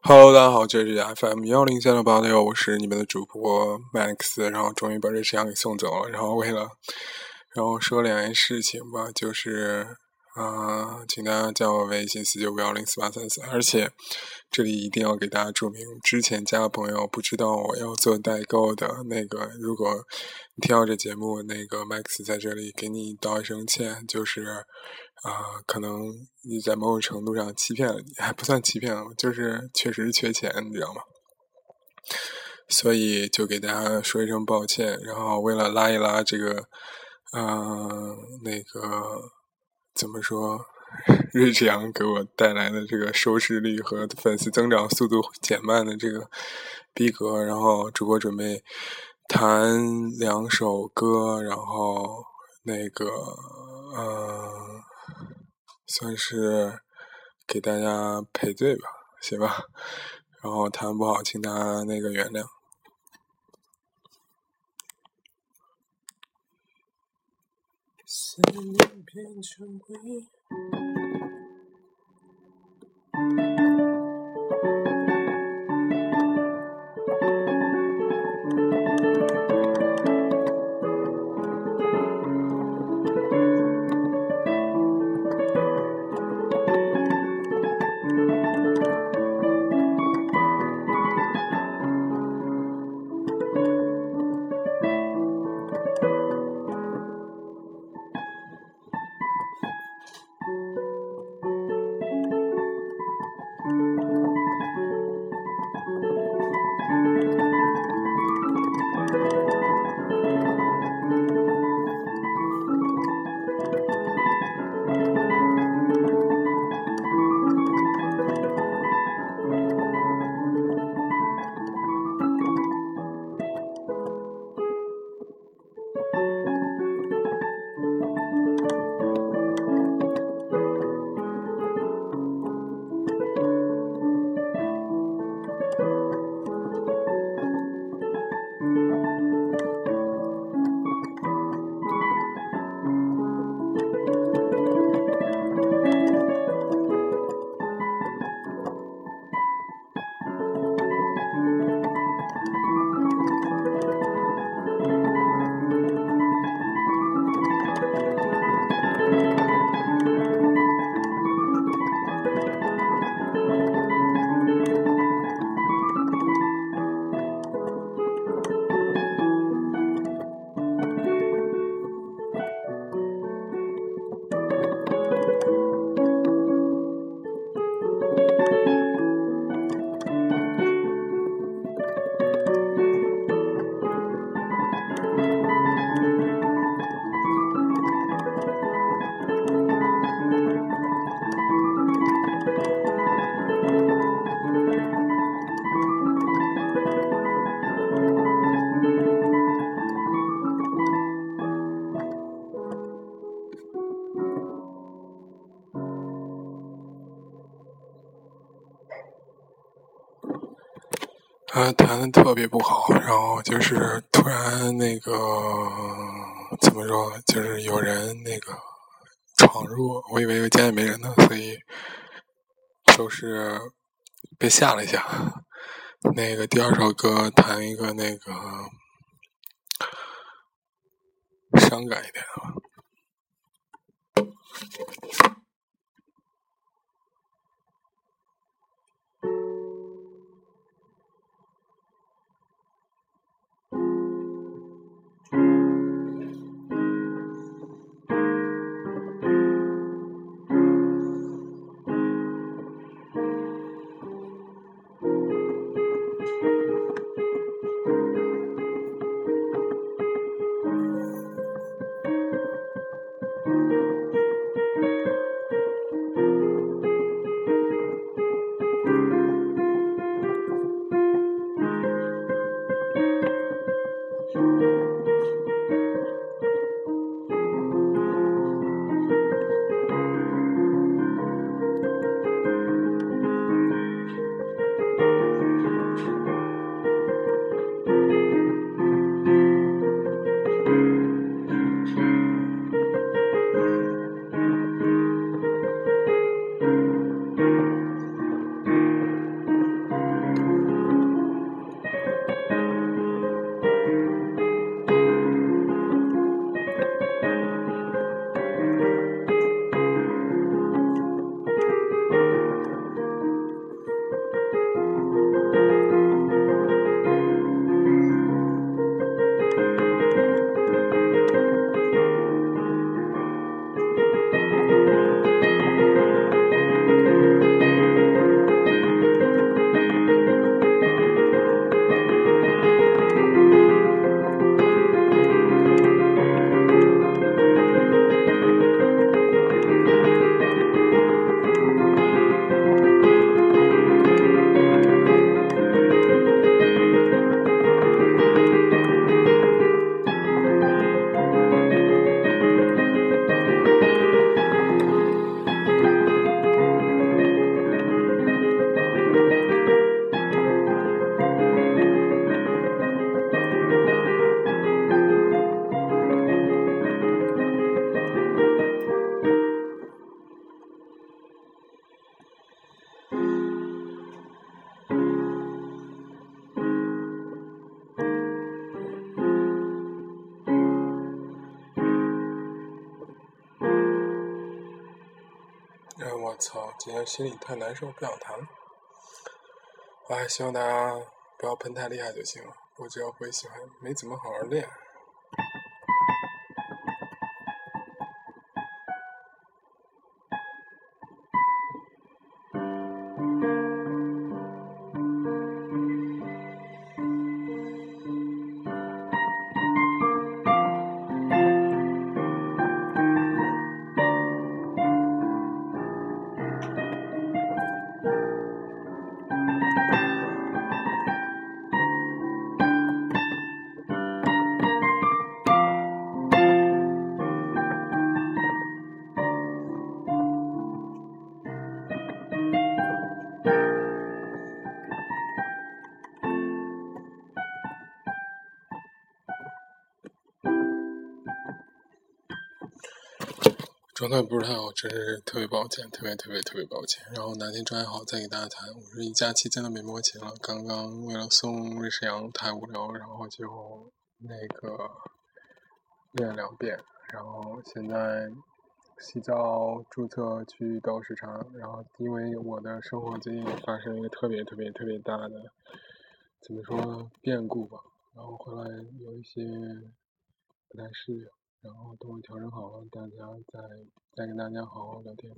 Hello，大家好，这里是 FM 幺零三六八六，我是你们的主播 Max，然后终于把这摄像给送走了，然后为了，然后说两件事情吧，就是。啊，请大家加我微信四九五幺零四八三四，而且这里一定要给大家注明，之前加朋友不知道我要做代购的那个，如果你听到这节目，那个 Max 在这里给你道一声歉，就是啊，可能你在某种程度上欺骗了你，还不算欺骗了，就是确实缺钱，你知道吗？所以就给大家说一声抱歉，然后为了拉一拉这个，嗯，那个。怎么说？日阳给我带来的这个收视率和粉丝增长速度减慢的这个逼格，然后主播准备弹两首歌，然后那个嗯，算是给大家赔罪吧，行吧？然后弹不好，请大家那个原谅。思念变成鬼他弹的特别不好，然后就是突然那个怎么说，就是有人那个闯入，我以为家里没人呢，所以就是被吓了一下。那个第二首歌弹一个那个伤感一点的吧。操，今天心里太难受，不想弹了。哎，希望大家不要喷太厉害就行了。我只要不会喜欢，没怎么好好练。状态不是太好，真是特别抱歉，特别特别特别抱歉。然后哪天状态好再给大家谈。我这一假期真的没摸钱了，刚刚为了送瑞士羊太无聊，然后就那个练两遍。然后现在洗澡、注册去倒时差。然后因为我的生活最近发生一个特别特别特别大的，怎么说，变故吧。然后后来有一些不太适应。然后等我调整好了，大家再再跟大家好好聊天。